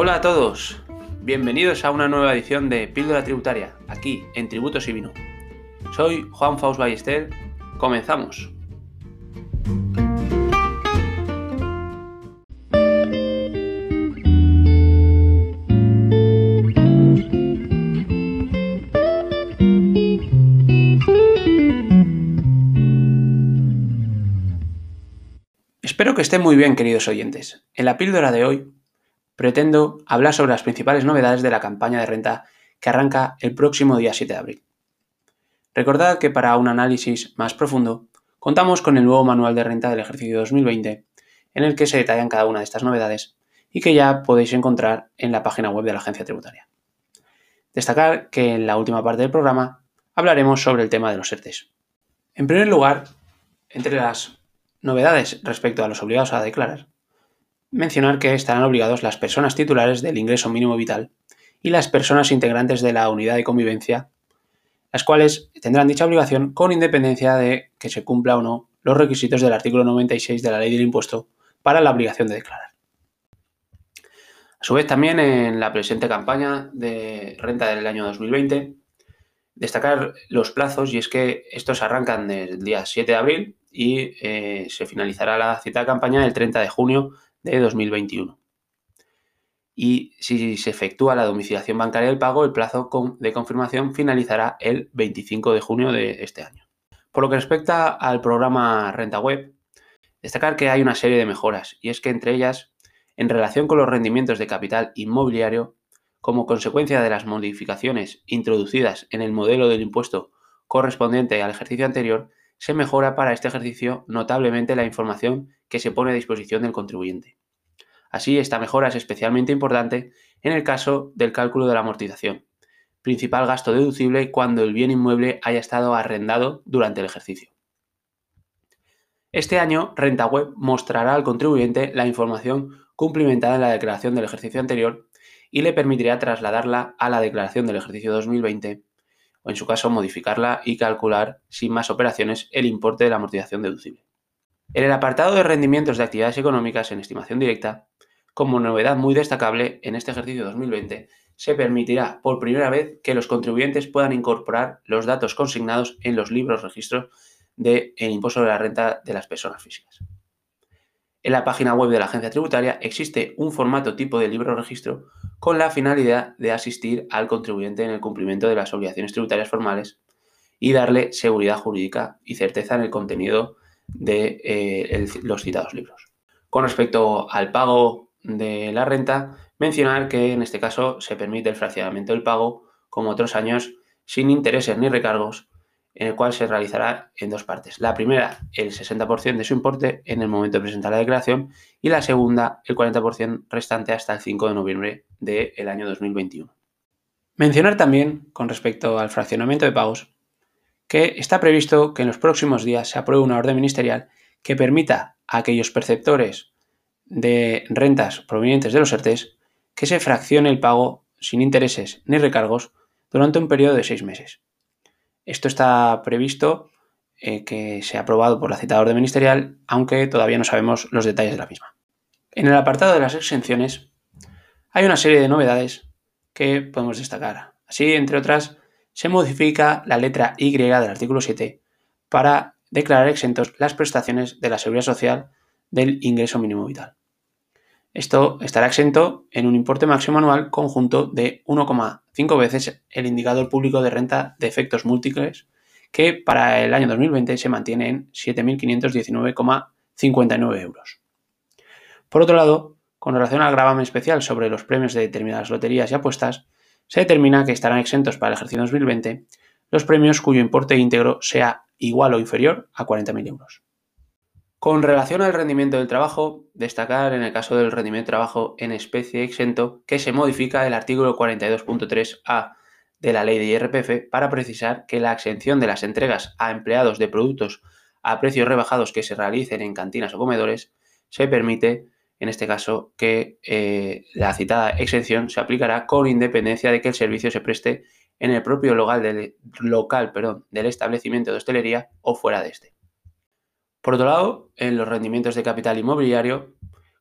Hola a todos, bienvenidos a una nueva edición de Píldora Tributaria, aquí en Tributos y Vino. Soy Juan Faust Ballester, comenzamos. Espero que estén muy bien, queridos oyentes. En la píldora de hoy pretendo hablar sobre las principales novedades de la campaña de renta que arranca el próximo día 7 de abril. Recordad que para un análisis más profundo contamos con el nuevo manual de renta del ejercicio 2020 en el que se detallan cada una de estas novedades y que ya podéis encontrar en la página web de la agencia tributaria. Destacar que en la última parte del programa hablaremos sobre el tema de los ERTES. En primer lugar, entre las Novedades respecto a los obligados a declarar. Mencionar que estarán obligados las personas titulares del ingreso mínimo vital y las personas integrantes de la unidad de convivencia, las cuales tendrán dicha obligación con independencia de que se cumpla o no los requisitos del artículo 96 de la ley del impuesto para la obligación de declarar. A su vez, también en la presente campaña de renta del año 2020, destacar los plazos y es que estos arrancan del día 7 de abril y eh, se finalizará la cita de campaña el 30 de junio de 2021. Y si se efectúa la domiciliación bancaria del pago, el plazo de confirmación finalizará el 25 de junio de este año. Por lo que respecta al programa Renta Web, destacar que hay una serie de mejoras y es que entre ellas, en relación con los rendimientos de capital inmobiliario, como consecuencia de las modificaciones introducidas en el modelo del impuesto correspondiente al ejercicio anterior, se mejora para este ejercicio notablemente la información que se pone a disposición del contribuyente. Así, esta mejora es especialmente importante en el caso del cálculo de la amortización, principal gasto deducible cuando el bien inmueble haya estado arrendado durante el ejercicio. Este año, Renta Web mostrará al contribuyente la información cumplimentada en la declaración del ejercicio anterior y le permitirá trasladarla a la declaración del ejercicio 2020 o en su caso modificarla y calcular sin más operaciones el importe de la amortización deducible. En el apartado de rendimientos de actividades económicas en estimación directa, como novedad muy destacable en este ejercicio 2020, se permitirá por primera vez que los contribuyentes puedan incorporar los datos consignados en los libros registros del impuesto de la renta de las personas físicas. En la página web de la agencia tributaria existe un formato tipo de libro registro con la finalidad de asistir al contribuyente en el cumplimiento de las obligaciones tributarias formales y darle seguridad jurídica y certeza en el contenido de eh, los citados libros. Con respecto al pago de la renta, mencionar que en este caso se permite el fraccionamiento del pago, como otros años, sin intereses ni recargos, en el cual se realizará en dos partes. La primera, el 60% de su importe en el momento de presentar la declaración y la segunda, el 40% restante hasta el 5 de noviembre del año 2021. Mencionar también, con respecto al fraccionamiento de pagos, que está previsto que en los próximos días se apruebe una orden ministerial que permita a aquellos perceptores de rentas provenientes de los ERTES que se fraccione el pago sin intereses ni recargos durante un periodo de seis meses. Esto está previsto eh, que sea aprobado por la citada orden ministerial, aunque todavía no sabemos los detalles de la misma. En el apartado de las exenciones hay una serie de novedades que podemos destacar. Así, entre otras, se modifica la letra Y del artículo 7 para declarar exentos las prestaciones de la seguridad social del ingreso mínimo vital. Esto estará exento en un importe máximo anual conjunto de 1,5 veces el indicador público de renta de efectos múltiples, que para el año 2020 se mantiene en 7.519,59 euros. Por otro lado, con relación al gravamen especial sobre los premios de determinadas loterías y apuestas, se determina que estarán exentos para el ejercicio 2020 los premios cuyo importe íntegro sea igual o inferior a 40.000 euros. Con relación al rendimiento del trabajo, destacar en el caso del rendimiento de trabajo en especie exento que se modifica el artículo 42.3a de la ley de IRPF para precisar que la exención de las entregas a empleados de productos a precios rebajados que se realicen en cantinas o comedores se permite, en este caso, que eh, la citada exención se aplicará con independencia de que el servicio se preste en el propio local, del, establecimiento de hostelería o fuera de este. Por otro lado, en los rendimientos de capital inmobiliario,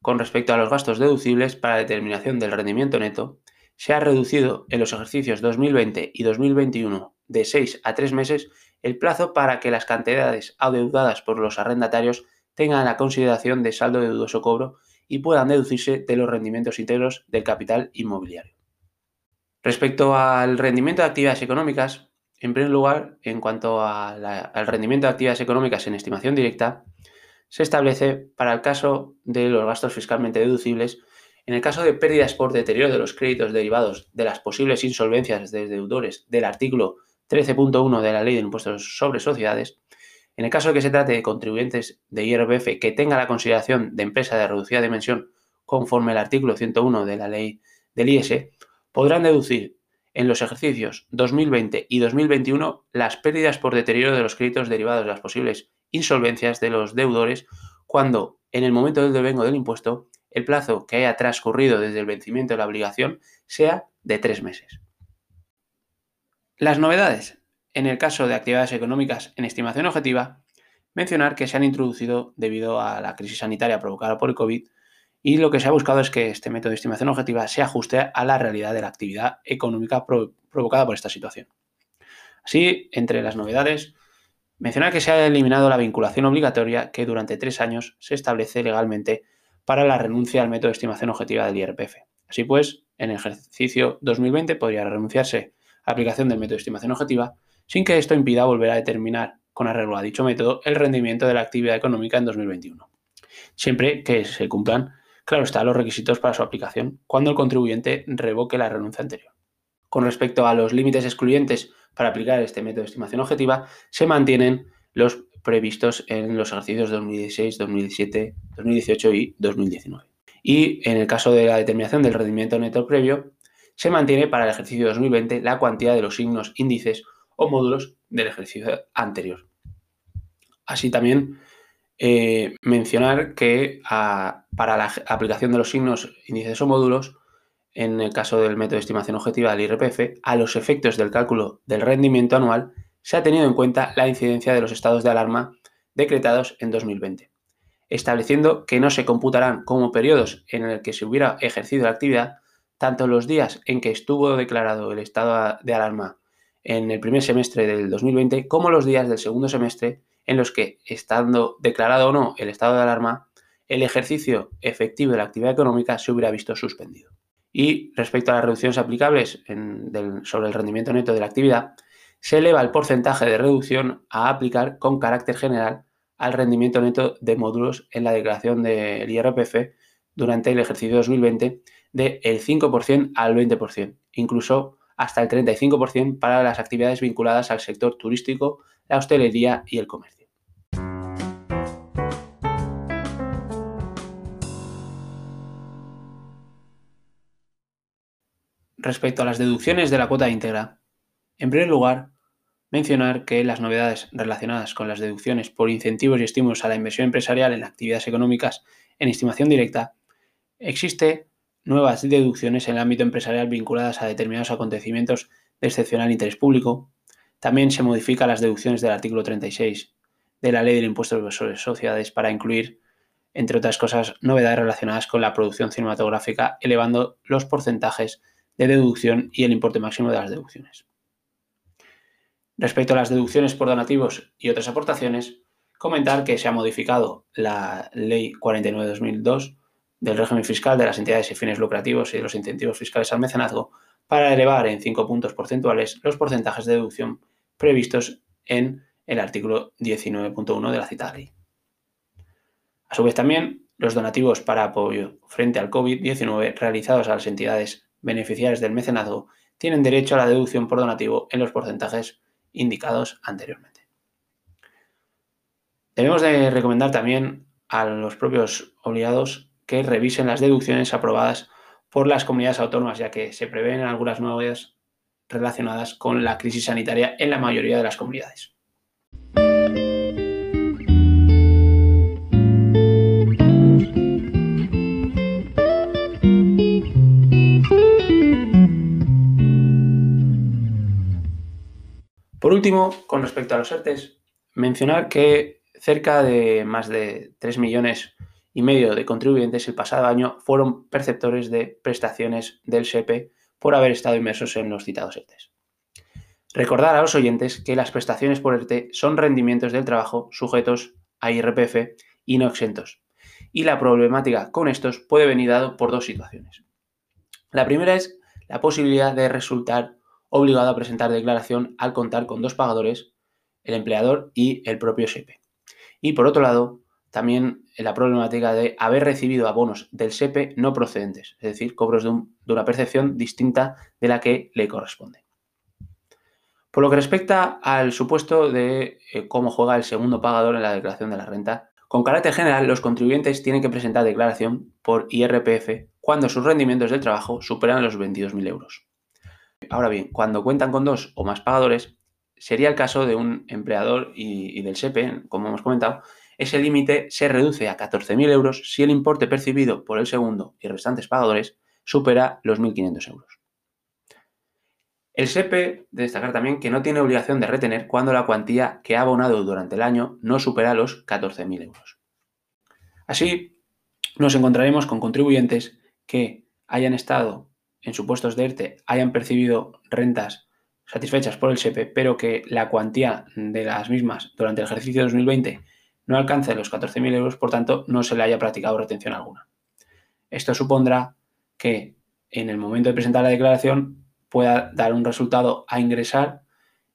con respecto a los gastos deducibles para la determinación del rendimiento neto, se ha reducido en los ejercicios 2020 y 2021 de 6 a 3 meses el plazo para que las cantidades adeudadas por los arrendatarios tengan la consideración de saldo de dudoso cobro y puedan deducirse de los rendimientos íntegros del capital inmobiliario. Respecto al rendimiento de actividades económicas, en primer lugar, en cuanto al rendimiento de actividades económicas en estimación directa, se establece para el caso de los gastos fiscalmente deducibles, en el caso de pérdidas por deterioro de los créditos derivados de las posibles insolvencias de deudores del artículo 13.1 de la Ley de Impuestos sobre Sociedades, en el caso de que se trate de contribuyentes de IRPF que tenga la consideración de empresa de reducida dimensión conforme al artículo 101 de la ley del IS, podrán deducir en los ejercicios 2020 y 2021 las pérdidas por deterioro de los créditos derivados de las posibles insolvencias de los deudores cuando, en el momento del devengo del impuesto, el plazo que haya transcurrido desde el vencimiento de la obligación sea de tres meses. Las novedades en el caso de actividades económicas en estimación objetiva, mencionar que se han introducido debido a la crisis sanitaria provocada por el COVID y lo que se ha buscado es que este método de estimación objetiva se ajuste a la realidad de la actividad económica provocada por esta situación. Así, entre las novedades, mencionar que se ha eliminado la vinculación obligatoria que durante tres años se establece legalmente para la renuncia al método de estimación objetiva del IRPF. Así pues, en el ejercicio 2020 podría renunciarse a la aplicación del método de estimación objetiva sin que esto impida volver a determinar con arreglo a dicho método el rendimiento de la actividad económica en 2021, siempre que se cumplan, claro está, los requisitos para su aplicación cuando el contribuyente revoque la renuncia anterior. Con respecto a los límites excluyentes para aplicar este método de estimación objetiva, se mantienen los previstos en los ejercicios 2016, 2017, 2018 y 2019. Y en el caso de la determinación del rendimiento neto previo, se mantiene para el ejercicio 2020 la cuantía de los signos índices o módulos del ejercicio anterior. Así también eh, mencionar que para la aplicación de los signos, índices o módulos, en el caso del método de estimación objetiva del IRPF, a los efectos del cálculo del rendimiento anual se ha tenido en cuenta la incidencia de los estados de alarma decretados en 2020, estableciendo que no se computarán como periodos en el que se hubiera ejercido la actividad tanto los días en que estuvo declarado el estado de alarma en el primer semestre del 2020 como los días del segundo semestre en los que, estando declarado o no el estado de alarma, el ejercicio efectivo de la actividad económica se hubiera visto suspendido. Y respecto a las reducciones aplicables sobre el rendimiento neto de la actividad, se eleva el porcentaje de reducción a aplicar con carácter general al rendimiento neto de módulos en la declaración del IRPF durante el ejercicio 2020 del 5% al 20%, incluso hasta el 35% para las actividades vinculadas al sector turístico, la hostelería y el comercio. Respecto a las deducciones de la cuota íntegra, en primer lugar, mencionar que las novedades relacionadas con las deducciones por incentivos y estímulos a la inversión empresarial en actividades económicas en estimación directa existe nuevas deducciones en el ámbito empresarial vinculadas a determinados acontecimientos de excepcional interés público. También se modifican las deducciones del artículo 36 de la Ley del Impuesto sobre Sociedades para incluir, entre otras cosas, novedades relacionadas con la producción cinematográfica, elevando los porcentajes de deducción y el importe máximo de las deducciones. Respecto a las deducciones por donativos y otras aportaciones, comentar que se ha modificado la Ley 49-2002 del régimen fiscal de las entidades y fines lucrativos y de los incentivos fiscales al mecenazgo para elevar en 5 puntos porcentuales los porcentajes de deducción previstos en el artículo 19.1 de la citada ley. A su vez también, los donativos para apoyo frente al COVID-19 realizados a las entidades beneficiarias del mecenazgo tienen derecho a la deducción por donativo en los porcentajes indicados anteriormente. Debemos de recomendar también a los propios obligados que revisen las deducciones aprobadas por las comunidades autónomas, ya que se prevén algunas novedades relacionadas con la crisis sanitaria en la mayoría de las comunidades. Por último, con respecto a los ERTES, mencionar que cerca de más de 3 millones y medio de contribuyentes el pasado año fueron perceptores de prestaciones del SEPE por haber estado inmersos en los citados ERTES. Recordar a los oyentes que las prestaciones por ERTE son rendimientos del trabajo sujetos a IRPF y no exentos. Y la problemática con estos puede venir dado por dos situaciones. La primera es la posibilidad de resultar obligado a presentar declaración al contar con dos pagadores, el empleador y el propio SEPE. Y por otro lado, también la problemática de haber recibido abonos del SEPE no procedentes, es decir, cobros de, una percepción distinta de la que le corresponde. Por lo que respecta al supuesto de eh, cómo juega el segundo pagador en la declaración de la renta, con carácter general, los contribuyentes tienen que presentar declaración por IRPF cuando sus rendimientos del trabajo superan los 22.000 euros. Ahora bien, cuando cuentan con dos o más pagadores, sería el caso de un empleador y, del SEPE, como hemos comentado, ese límite se reduce a 14.000 euros si el importe percibido por el segundo y restantes pagadores supera los 1.500 euros. El SEPE, de destacar también que no tiene obligación de retener cuando la cuantía que ha abonado durante el año no supera los 14.000 euros. Así, nos encontraremos con contribuyentes que hayan estado en supuestos de ERTE, hayan percibido rentas satisfechas por el SEPE, pero que la cuantía de las mismas durante el ejercicio 2020 no alcance los 14.000 euros, por tanto, no se le haya practicado retención alguna. Esto supondrá que en el momento de presentar la declaración pueda dar un resultado a ingresar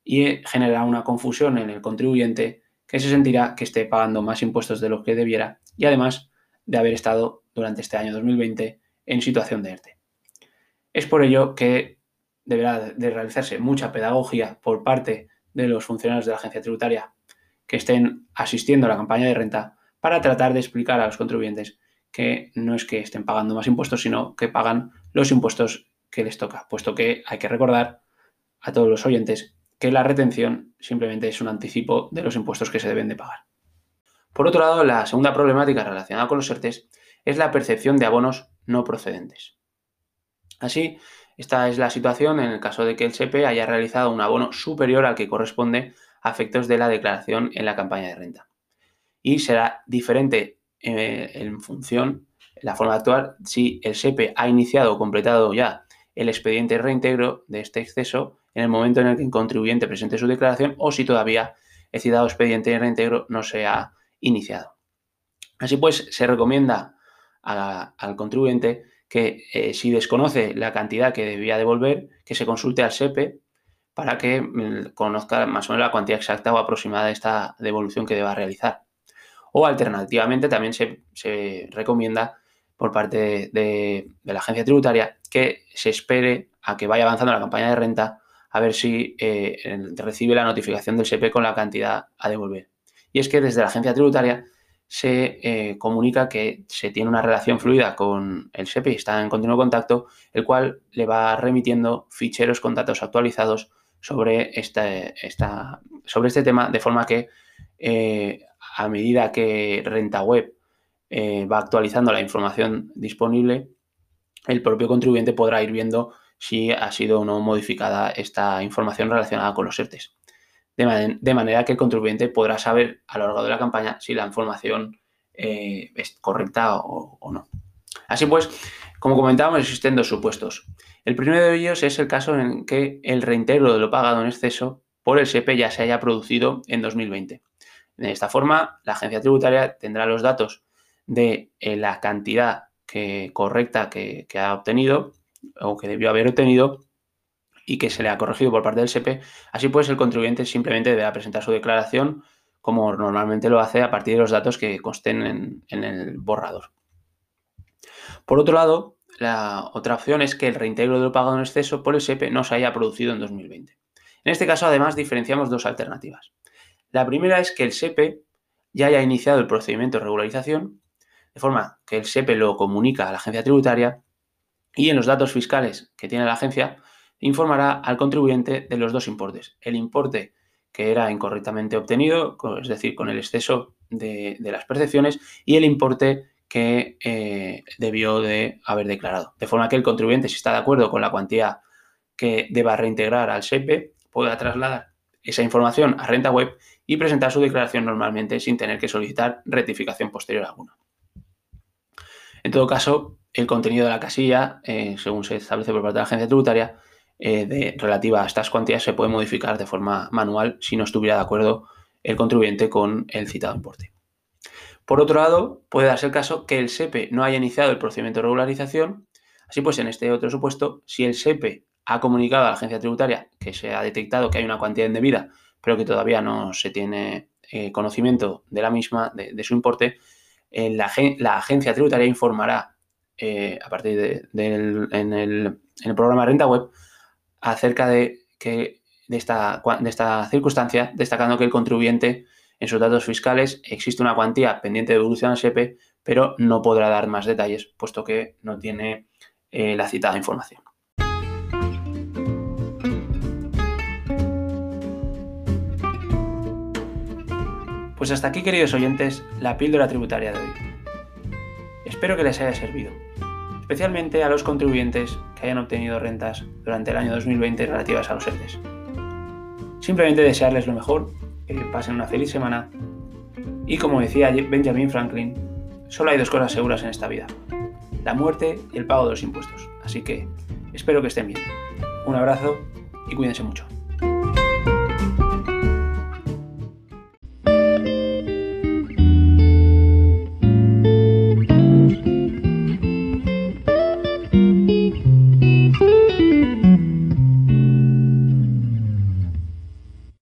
y generar una confusión en el contribuyente que se sentirá que esté pagando más impuestos de lo que debiera y además de haber estado durante este año 2020 en situación de ERTE. Es por ello que deberá de realizarse mucha pedagogía por parte de los funcionarios de la agencia tributaria que estén asistiendo a la campaña de renta para tratar de explicar a los contribuyentes que no es que estén pagando más impuestos, sino que pagan los impuestos que les toca, puesto que hay que recordar a todos los oyentes que la retención simplemente es un anticipo de los impuestos que se deben de pagar. Por otro lado, la segunda problemática relacionada con los ERTES es la percepción de abonos no procedentes. Así, esta es la situación en el caso de que el SEPE haya realizado un abono superior al que corresponde a efectos de la declaración en la campaña de renta. Y será diferente eh, en función, de la forma de actuar, si el SEPE ha iniciado o completado ya el expediente reintegro de este exceso en el momento en el que el contribuyente presente su declaración o si todavía el citado expediente de reintegro no se ha iniciado. Así pues, se recomienda al contribuyente que eh, si desconoce la cantidad que debía devolver, que se consulte al SEPE para que mm, conozca más o menos la cuantía exacta o aproximada de esta devolución que deba realizar. O alternativamente también se recomienda por parte de, la agencia tributaria que se espere a que vaya avanzando la campaña de renta a ver si eh, recibe la notificación del SEPE con la cantidad a devolver. Y es que desde la agencia tributaria se eh, comunica que se tiene una relación fluida con el SEPE y está en continuo contacto, el cual le va remitiendo ficheros con datos actualizados sobre, esta, sobre este tema, de forma que eh, a medida que Renta Web eh, va actualizando la información disponible, el propio contribuyente podrá ir viendo si ha sido o no modificada esta información relacionada con los ERTES. De, manera que el contribuyente podrá saber a lo largo de la campaña si la información eh, es correcta o, no. Así pues, como comentábamos, existen dos supuestos. El primero de ellos es el caso en que el reintegro de lo pagado en exceso por el SEPE ya se haya producido en 2020. De esta forma, la agencia tributaria tendrá los datos de eh, la cantidad correcta que, ha obtenido o que debió haber obtenido y que se le ha corregido por parte del SEPE. Así pues, el contribuyente simplemente deberá presentar su declaración como normalmente lo hace a partir de los datos que consten en, en el borrador. Por otro lado, la otra opción es que el reintegro de lo pagado en exceso por el SEPE no se haya producido en 2020. En este caso, además, diferenciamos dos alternativas. La primera es que el SEPE ya haya iniciado el procedimiento de regularización de forma que el SEPE lo comunica a la agencia tributaria y en los datos fiscales que tiene la agencia informará al contribuyente de los dos importes. El importe que era incorrectamente obtenido, es decir, con el exceso de, las percepciones, y el importe que eh, debió de haber declarado. De forma que el contribuyente, si está de acuerdo con la cuantía que deba reintegrar al SEPE, pueda trasladar esa información a renta web y presentar su declaración normalmente sin tener que solicitar rectificación posterior alguna. En todo caso, el contenido de la casilla, eh, según se establece por parte de la agencia tributaria, eh, de, relativa a estas cuantías se puede modificar de forma manual si no estuviera de acuerdo el contribuyente con el citado importe. Por otro lado, puede darse el caso que el SEPE no haya iniciado el procedimiento de regularización. Así pues, en este otro supuesto, si el SEPE ha comunicado a la agencia tributaria que se ha detectado que hay una cuantía indebida, pero que todavía no se tiene eh, conocimiento de la misma, de, su importe, eh, la, agencia tributaria informará eh, a partir del en el, programa de renta web acerca de, que, de, esta, de esta circunstancia, destacando que el contribuyente en sus datos fiscales existe una cuantía pendiente de devolución al SEPE, pero no podrá dar más detalles, puesto que no tiene la citada información. Pues hasta aquí, queridos oyentes, la píldora tributaria de hoy. Espero que les haya servido, especialmente a los contribuyentes que hayan obtenido rentas durante el año 2020 relativas a los ERTES. Simplemente desearles lo mejor, pasen una feliz semana y como decía Benjamin Franklin, solo hay dos cosas seguras en esta vida, la muerte y el pago de los impuestos. Así que espero que estén bien. Un abrazo y cuídense mucho.